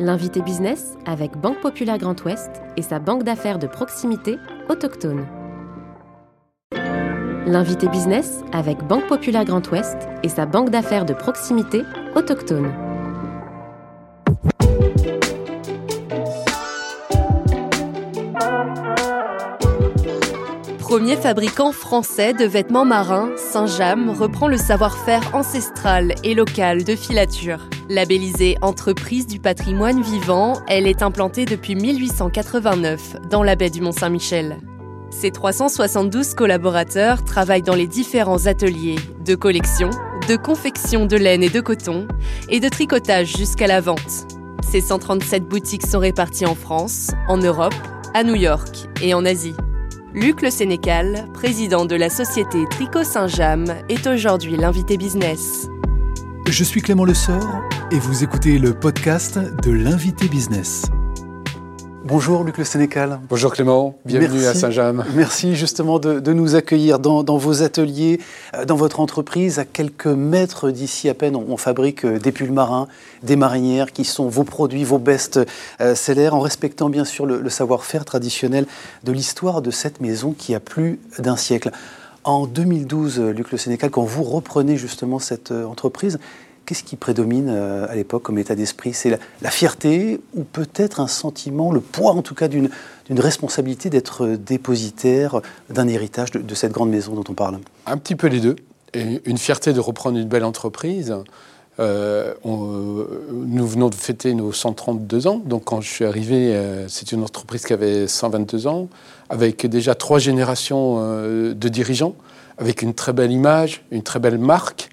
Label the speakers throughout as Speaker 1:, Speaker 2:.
Speaker 1: L'invité business avec Banque Populaire Grand Ouest et sa banque d'affaires de proximité autochtone. L'invité business avec Banque Populaire Grand Ouest et sa banque d'affaires de proximité autochtone.
Speaker 2: Premier fabricant français de vêtements marins, Saint-James reprend le savoir-faire ancestral et local de filature. Labellisée entreprise du patrimoine vivant, elle est implantée depuis 1889 dans la baie du Mont-Saint-Michel. Ses 372 collaborateurs travaillent dans les différents ateliers de collection, de confection de laine et de coton et de tricotage jusqu'à la vente. Ces 137 boutiques sont réparties en France, en Europe, à New York et en Asie. Luc Le Sénécal, président de la société Tricot Saint-James, est aujourd'hui l'invité business.
Speaker 3: Je suis Clément Lessort et vous écoutez le podcast de l'invité business. Bonjour Luc Le Sénécal.
Speaker 4: Bonjour Clément, bienvenue à Saint-James.
Speaker 3: Merci justement de, nous accueillir dans, vos ateliers, euh, dans votre entreprise. À quelques mètres d'ici à peine, on, fabrique euh, des pulls marins, des marinières qui sont vos produits, vos best-sellers, en respectant bien sûr le, savoir-faire traditionnel de l'histoire de cette maison qui a plus d'un siècle. En 2012, Luc Le Sénécal, quand vous reprenez justement cette euh, entreprise, Qu'est-ce qui prédomine euh, à l'époque comme état d'esprit? C'est la, fierté ou peut-être un sentiment, le poids en tout cas d'une responsabilité d'être dépositaire d'un héritage de, cette grande maison dont on parle?
Speaker 4: Un petit peu les deux. Une fierté de reprendre une belle entreprise. Euh, nous venons de fêter nos 132 ans. Donc quand je suis arrivé, euh, c'est une entreprise qui avait 122 ans, avec déjà trois générations de dirigeants, avec une très belle image, une très belle marque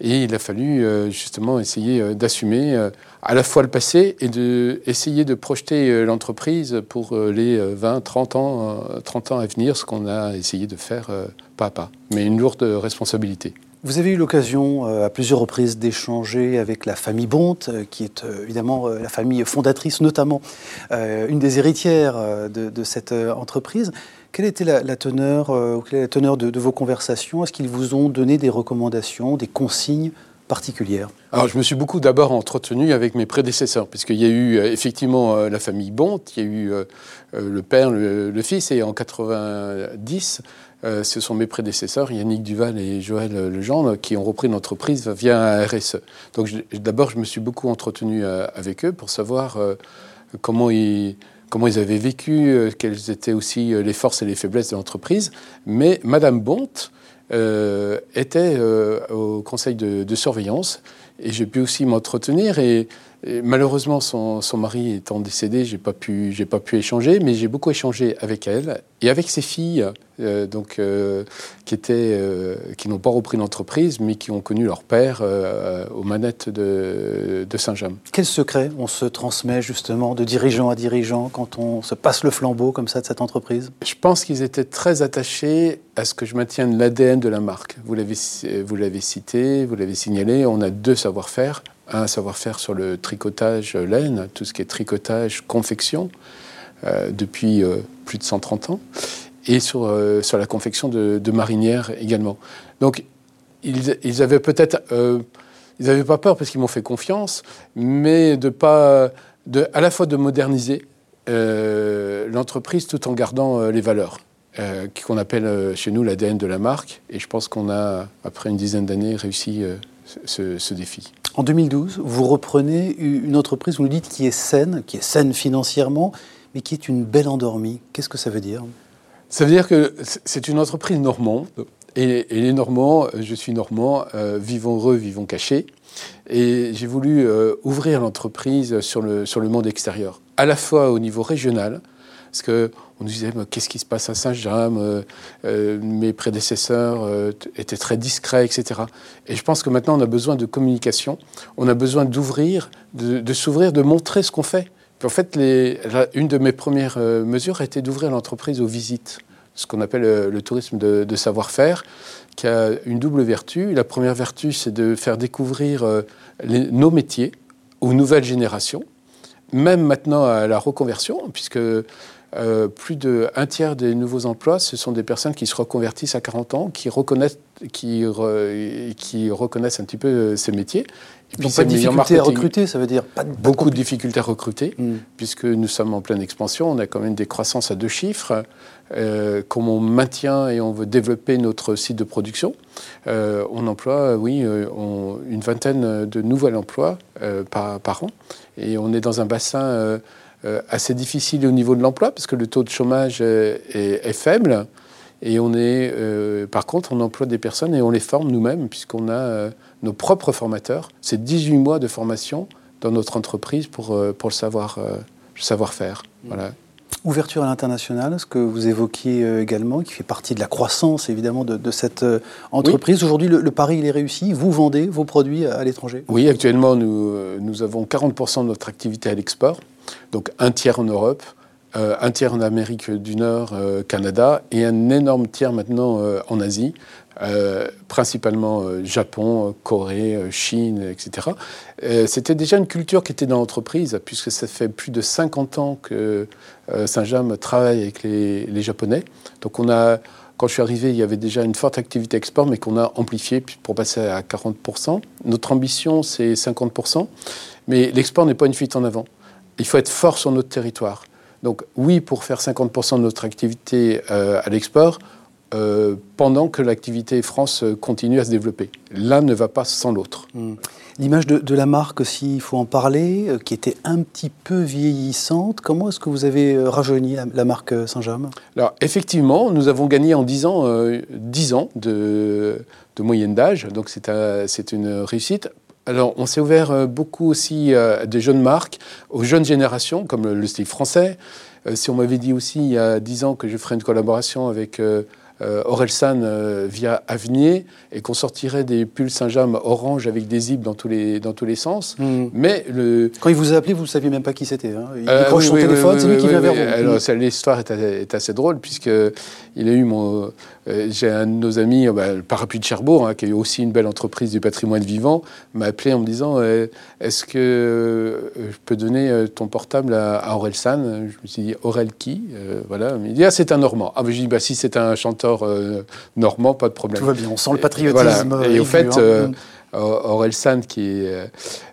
Speaker 4: et il a fallu euh, justement essayer euh, d'assumer euh, à la fois le passé et de essayer de projeter l'entreprise pour les 20, 30 ans, 30 ans à venir, ce qu'on a essayé de faire pas à pas, mais une lourde responsabilité.
Speaker 3: Vous avez eu l'occasion à plusieurs reprises d'échanger avec la famille Bonte, qui est évidemment la famille fondatrice, notamment une des héritières de, de cette entreprise. Quelle était la, teneur, euh, quelle la teneur de, vos conversations? Est-ce qu'ils vous ont donné des recommandations, des consignes particulières?
Speaker 4: Alors, je me suis beaucoup d'abord entretenu avec mes prédécesseurs, puisqu'il y a eu euh, effectivement euh, la famille Bont, il y a eu le père, le, fils, et en 90, ce sont mes prédécesseurs, Yannick Duval et Joël Legendre, qui ont repris l'entreprise via un RSE. Donc, d'abord, je me suis beaucoup entretenu avec eux pour savoir comment ils comment ils avaient vécu, euh, quelles étaient aussi euh, les forces et les faiblesses de l'entreprise. Mais Madame Bonte euh, était au conseil de, surveillance et j'ai pu aussi m'entretenir et malheureusement, son, mari étant décédé, j'ai pas pu, j'ai pas pu échanger, mais j'ai beaucoup échangé avec elle et avec ses filles, euh, donc euh, qui étaient, euh, qui n'ont pas repris l'entreprise, mais qui ont connu leur père aux manettes de, Saint-James.
Speaker 3: Quel secret on se transmet justement de dirigeant à dirigeant quand on se passe le flambeau comme ça de cette entreprise?
Speaker 4: Je pense qu'ils étaient très attachés à ce que je maintienne l'ADN de la marque. Vous l'avez, vous l'avez cité, vous l'avez signalé. On a deux savoir-faire un savoir-faire sur le tricotage laine, tout ce qui est tricotage, confection, euh, depuis euh, plus de 130 ans, et sur, euh, sur la confection de, marinières également. Donc, ils, avaient peut-être. ils n'avaient pas peur parce qu'ils m'ont fait confiance, mais de pas. De, à la fois de moderniser l'entreprise tout en gardant les valeurs. qu'on appelle chez nous l'ADN de la marque. Et je pense qu'on a, après une dizaine d'années, réussi ce, défi.
Speaker 3: En 2012, vous reprenez une entreprise, vous nous dites, qui est saine, qui est saine financièrement, mais qui est une belle endormie. Qu'est-ce que ça veut dire?
Speaker 4: Ça veut dire que c'est une entreprise normande. Et, les Normands, je suis normand, euh, vivons heureux, vivons cachés. Et j'ai voulu euh, ouvrir l'entreprise sur le, sur le monde extérieur, à la fois au niveau régional, parce qu'on nous disait, qu'est-ce qui se passe à Saint-James euh, euh, Mes prédécesseurs euh, étaient très discrets, etc. Et je pense que maintenant, on a besoin de communication, on a besoin d'ouvrir, de, s'ouvrir, de montrer ce qu'on fait. en fait, une de mes premières mesures a été d'ouvrir l'entreprise aux visites, ce qu'on appelle le, tourisme de, savoir-faire, qui a une double vertu. La première vertu, c'est de faire découvrir nos métiers aux nouvelles générations, même maintenant à la reconversion, puisque plus d'un tiers des nouveaux emplois, ce sont des personnes qui se reconvertissent à 40 ans, qui reconnaissent, qui, qui reconnaissent un petit peu ces métiers.
Speaker 3: Et puis, pas de difficulté à recruter, ça veut dire pas de,
Speaker 4: Beaucoup de difficultés à recruter, hmm. puisque nous sommes en pleine expansion. On a quand même des croissances à deux chiffres. Euh, comme on maintient et on veut développer notre site de production, euh, on emploie, oui, euh, une vingtaine de nouveaux emplois par, par, an. Et on est dans un bassin assez difficile au niveau de l'emploi, parce que le taux de chômage est, est faible. Et on est, par contre, on emploie des personnes et on les forme nous-mêmes, puisqu'on a nos propres formateurs. C'est 18 mois de formation dans notre entreprise pour, euh, pour le savoir, euh, savoir-faire.
Speaker 3: Mmh. Voilà. Ouverture à l'international, ce que vous évoquiez euh, également, qui fait partie de la croissance évidemment de, cette entreprise. Aujourd'hui, le, pari, il est réussi. Vous vendez vos produits à, l'étranger?
Speaker 4: Oui, actuellement, nous, nous avons 40% de notre activité à l'export, donc un tiers en Europe, un tiers en Amérique du Nord, Canada, et un énorme tiers maintenant en Asie, euh, principalement euh, Japon, Corée, euh, Chine, etc. C'était déjà une culture qui était dans l'entreprise, puisque ça fait plus de 50 ans que Saint-James travaille avec les, Japonais. Donc on a, quand je suis arrivé, il y avait déjà une forte activité export, mais qu'on a amplifiée pour passer à 40%. Notre ambition, c'est 50%, mais l'export n'est pas une fuite en avant. Il faut être fort sur notre territoire. Donc oui, pour faire 50% de notre activité à l'export, euh, pendant que l'activité France continue à se développer. L'un ne va pas sans l'autre.
Speaker 3: Hmm. L'image de, la marque aussi, il faut en parler, euh, qui était un petit peu vieillissante. Comment est-ce que vous avez euh, rajeuni la, marque Saint-James
Speaker 4: Alors effectivement, nous avons gagné en 10 ans, 10 ans de, moyenne d'âge, donc c'est une réussite. Alors, on s'est ouvert beaucoup aussi à des jeunes marques, aux jeunes générations, comme le style français. si on m'avait dit aussi il y a 10 ans que je ferais une collaboration avec euh, Orelsan euh, via Avenir et qu'on sortirait des pulls Saint-James orange avec des zips dans tous les, dans tous les sens.
Speaker 3: Hmm. Mais le... Quand il vous a appelé, vous ne saviez même pas qui c'était. Hein. Il euh, décroche son téléphone, c'est lui qui vient vers vous.
Speaker 4: Alors, l'histoire est, est, assez drôle, puisqu'il a eu mon. J'ai un de nos amis, bah, le Parapluie de Cherbourg, hein, qui a eu aussi une belle entreprise du patrimoine vivant, m'a appelé en me disant Est-ce que je peux donner ton portable à, à Orelsan? Je me suis dit Aurel qui? Voilà. Il me dit Ah, c'est un Normand. Ah, je dis bah, Si c'est un chanteur euh, normand, pas de problème.
Speaker 3: Tout va bien, on sent le patriotisme.
Speaker 4: Et, au fait, hein. euh, Aurel Sand, qui est,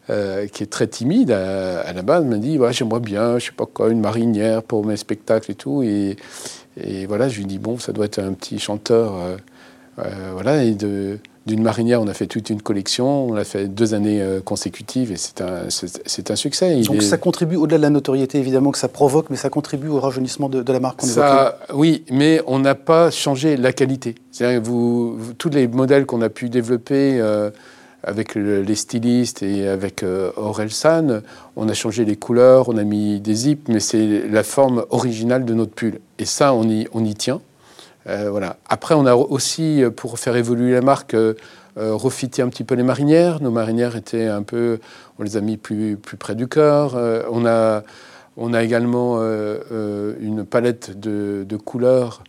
Speaker 4: euh, qui est très timide à, la base, m'a dit J'aimerais bien, je sais pas quoi, une marinière pour mes spectacles et tout. Et, et voilà, je lui dis Bon, ça doit être un petit chanteur. voilà, et de d'une marinière, on a fait toute une collection, on l'a fait deux années euh, consécutives et c'est un, c'est, un succès.
Speaker 3: Donc ça contribue, au-delà de la notoriété évidemment que ça provoque, mais ça contribue au rajeunissement de, la marque qu'on
Speaker 4: ça, Oui, mais on n'a pas changé la qualité. C'est-à-dire vous, tous les modèles qu'on a pu développer euh, avec les stylistes et avec euh, Aurel San, on a changé les couleurs, on a mis des zips, mais c'est la forme originale de notre pull. Et ça, on y, on y tient. Euh, voilà. Après, on a aussi, euh, pour faire évoluer la marque, euh, refité un petit peu les marinières. Nos marinières étaient un peu, on les a mis plus, plus près du cœur. on, a, on a également une palette de couleurs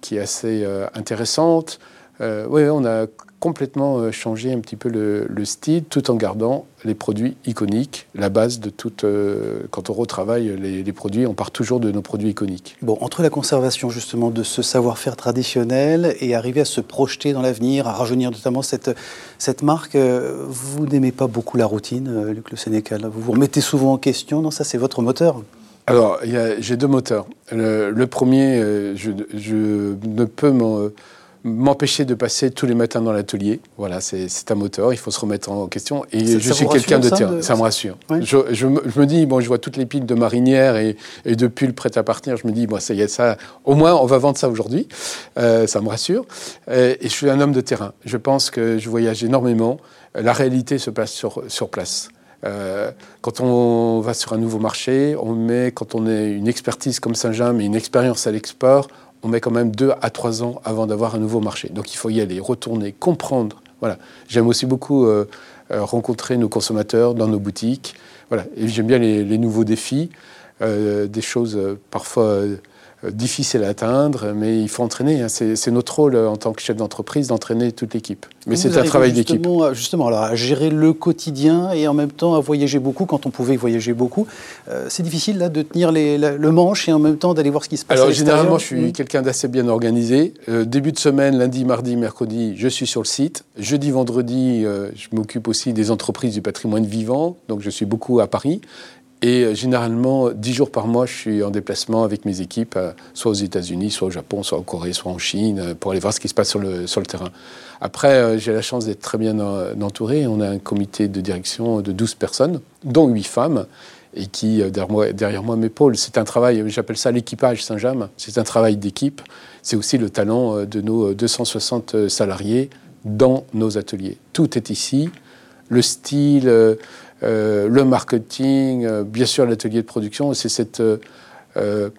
Speaker 4: qui est assez intéressante. Oui, on a complètement euh, changer un petit peu le, style tout en gardant les produits iconiques, la base de toute. Euh, quand on retravaille les, produits, on part toujours de nos produits iconiques.
Speaker 3: Bon, entre la conservation justement de ce savoir-faire traditionnel et arriver à se projeter dans l'avenir, à rajeunir notamment cette, cette marque, euh, vous n'aimez pas beaucoup la routine, Luc Le Sénécal? Vous vous remettez souvent en question? Non, ça c'est votre moteur.
Speaker 4: Alors, j'ai deux moteurs. Le, premier, je, je, ne peux m'en m'empêcher de passer tous les matins dans l'atelier. Voilà, c'est un moteur, il faut se remettre en question. Et je suis quelqu'un de terrain, ça me rassure. Je, me, dis, bon, je vois toutes les piles de marinières et, de pulls prêtes à partir. Je me dis, bon, ça y est, ça, au moins, on va vendre ça aujourd'hui. Euh, ça me rassure. Et, je suis un homme de terrain. Je pense que je voyage énormément. La réalité se passe sur, sur place. Euh, quand on va sur un nouveau marché, on met, quand on a une expertise comme Saint-James et une expérience à l'export, on met quand même deux à trois ans avant d'avoir un nouveau marché. Donc il faut y aller, retourner, comprendre. Voilà. J'aime aussi beaucoup euh, euh, rencontrer nos consommateurs dans nos boutiques. Voilà. Et j'aime bien les, nouveaux défis, euh, des choses parfois difficile à atteindre, mais il faut entraîner. Hein. C'est notre rôle en tant que chef d'entreprise d'entraîner toute l'équipe. Mais c'est un travail d'équipe.
Speaker 3: Justement, alors, à gérer le quotidien et en même temps à voyager beaucoup quand on pouvait voyager beaucoup. Euh, c'est difficile là de tenir les, le manche et en même temps d'aller voir ce qui se passe.
Speaker 4: Alors généralement, je suis mmh. quelqu'un d'assez bien organisé. Euh, début de semaine, lundi, mardi, mercredi, je suis sur le site. Jeudi, vendredi, je m'occupe aussi des entreprises du patrimoine vivant, donc je suis beaucoup à Paris. Et euh, généralement, dix jours par mois, je suis en déplacement avec mes équipes, euh, soit aux États-Unis, soit au Japon, soit en Corée, soit en Chine, euh, pour aller voir ce qui se passe sur le, terrain. Après, j'ai la chance d'être très bien entouré. On a un comité de direction de 12 personnes, dont 8 femmes, et qui, derrière moi, derrière moi m'épaulent. C'est un travail, j'appelle ça l'équipage Saint-James. C'est un travail d'équipe. C'est aussi le talent de nos 260 salariés dans nos ateliers. Tout est ici. Le style euh, le marketing, euh, bien sûr l'atelier de production. C'est cette euh,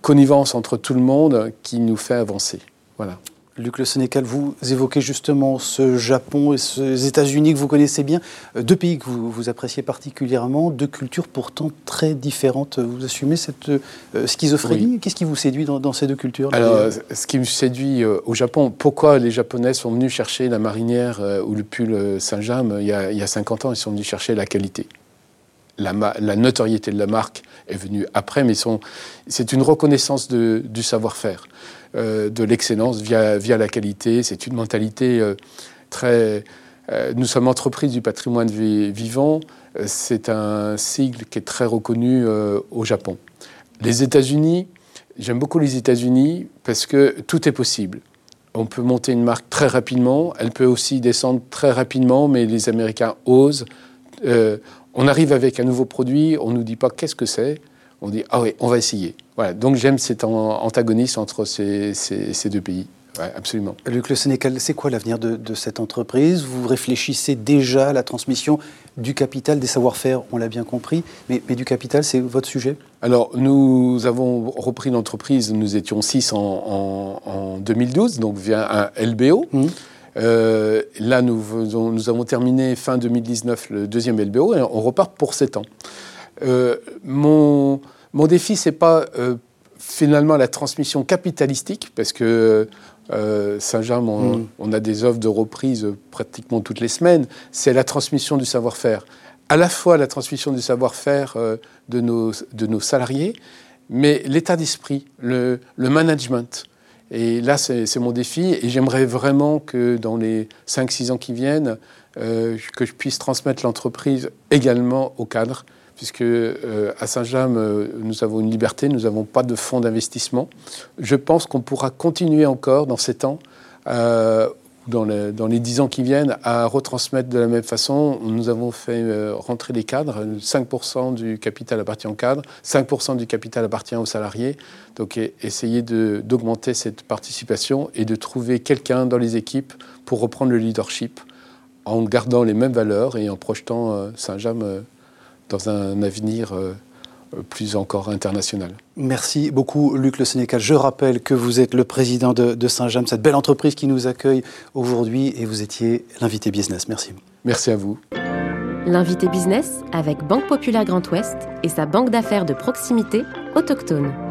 Speaker 4: connivence entre tout le monde qui nous fait avancer. Voilà.
Speaker 3: Luc Le Sénécal, vous évoquez justement ce Japon et ces États-Unis que vous connaissez bien, euh, deux pays que vous, vous, appréciez particulièrement, deux cultures pourtant très différentes. Vous assumez cette euh, schizophrénie? Qu'est-ce qui vous séduit dans, ces deux cultures?
Speaker 4: Alors, ce qui me séduit euh, au Japon, pourquoi les Japonais sont venus chercher la marinière ou le pull Saint-James il, y a 50 ans Ils sont venus chercher la qualité. La, la, notoriété de la marque est venue après, mais c'est une reconnaissance de, du savoir-faire. Euh, de l'excellence via, via la qualité. C'est une mentalité euh, très... Euh, nous sommes entreprise du patrimoine vivant. C'est un sigle qui est très reconnu au Japon. Les États-Unis, j'aime beaucoup les États-Unis parce que tout est possible. On peut monter une marque très rapidement, elle peut aussi descendre très rapidement, mais les Américains osent. on arrive avec un nouveau produit, on ne nous dit pas qu'est-ce que c'est, on dit ah oui, on va essayer. Voilà, donc j'aime cet antagonisme entre ces, deux pays. Ouais, absolument.
Speaker 3: Luc Le Sénécal, c'est quoi l'avenir de, cette entreprise? Vous réfléchissez déjà à la transmission du capital, des savoir-faire, on l'a bien compris, mais, du capital, c'est votre sujet?
Speaker 4: Alors, nous avons repris l'entreprise, nous étions six en, 2012, donc via un LBO. Mmh. Euh, là, nous, nous, avons terminé fin 2019 le deuxième LBO et on repart pour sept ans. Euh, mon, mon défi, c'est pas euh, finalement la transmission capitalistique, parce que euh, Saint-Jean, mm. on, a des offres de reprise pratiquement toutes les semaines. C'est la transmission du savoir-faire. À la fois la transmission du savoir-faire de, nos, de nos salariés, mais l'état d'esprit, le, le, management. Et là, c'est mon défi. Et j'aimerais vraiment que dans les 5-6 ans qui viennent, que je puisse transmettre l'entreprise également au cadre puisque euh, à Saint-James, euh, nous avons une liberté, nous n'avons pas de fonds d'investissement. Je pense qu'on pourra continuer encore dans ces temps, euh, dans, les, dix ans qui viennent, à retransmettre de la même façon. Nous avons fait rentrer les cadres, 5% du capital appartient aux cadres, 5% du capital appartient aux salariés. Donc essayer d'augmenter cette participation et de trouver quelqu'un dans les équipes pour reprendre le leadership en gardant les mêmes valeurs et en projetant Saint-James dans un avenir euh, plus encore international.
Speaker 3: Merci beaucoup, Luc Le Sénécal. Je rappelle que vous êtes le président de, Saint-James, cette belle entreprise qui nous accueille aujourd'hui, et vous étiez l'invité business. Merci.
Speaker 4: Merci à vous.
Speaker 1: L'invité business avec Banque Populaire Grand Ouest et sa banque d'affaires de proximité autochtone.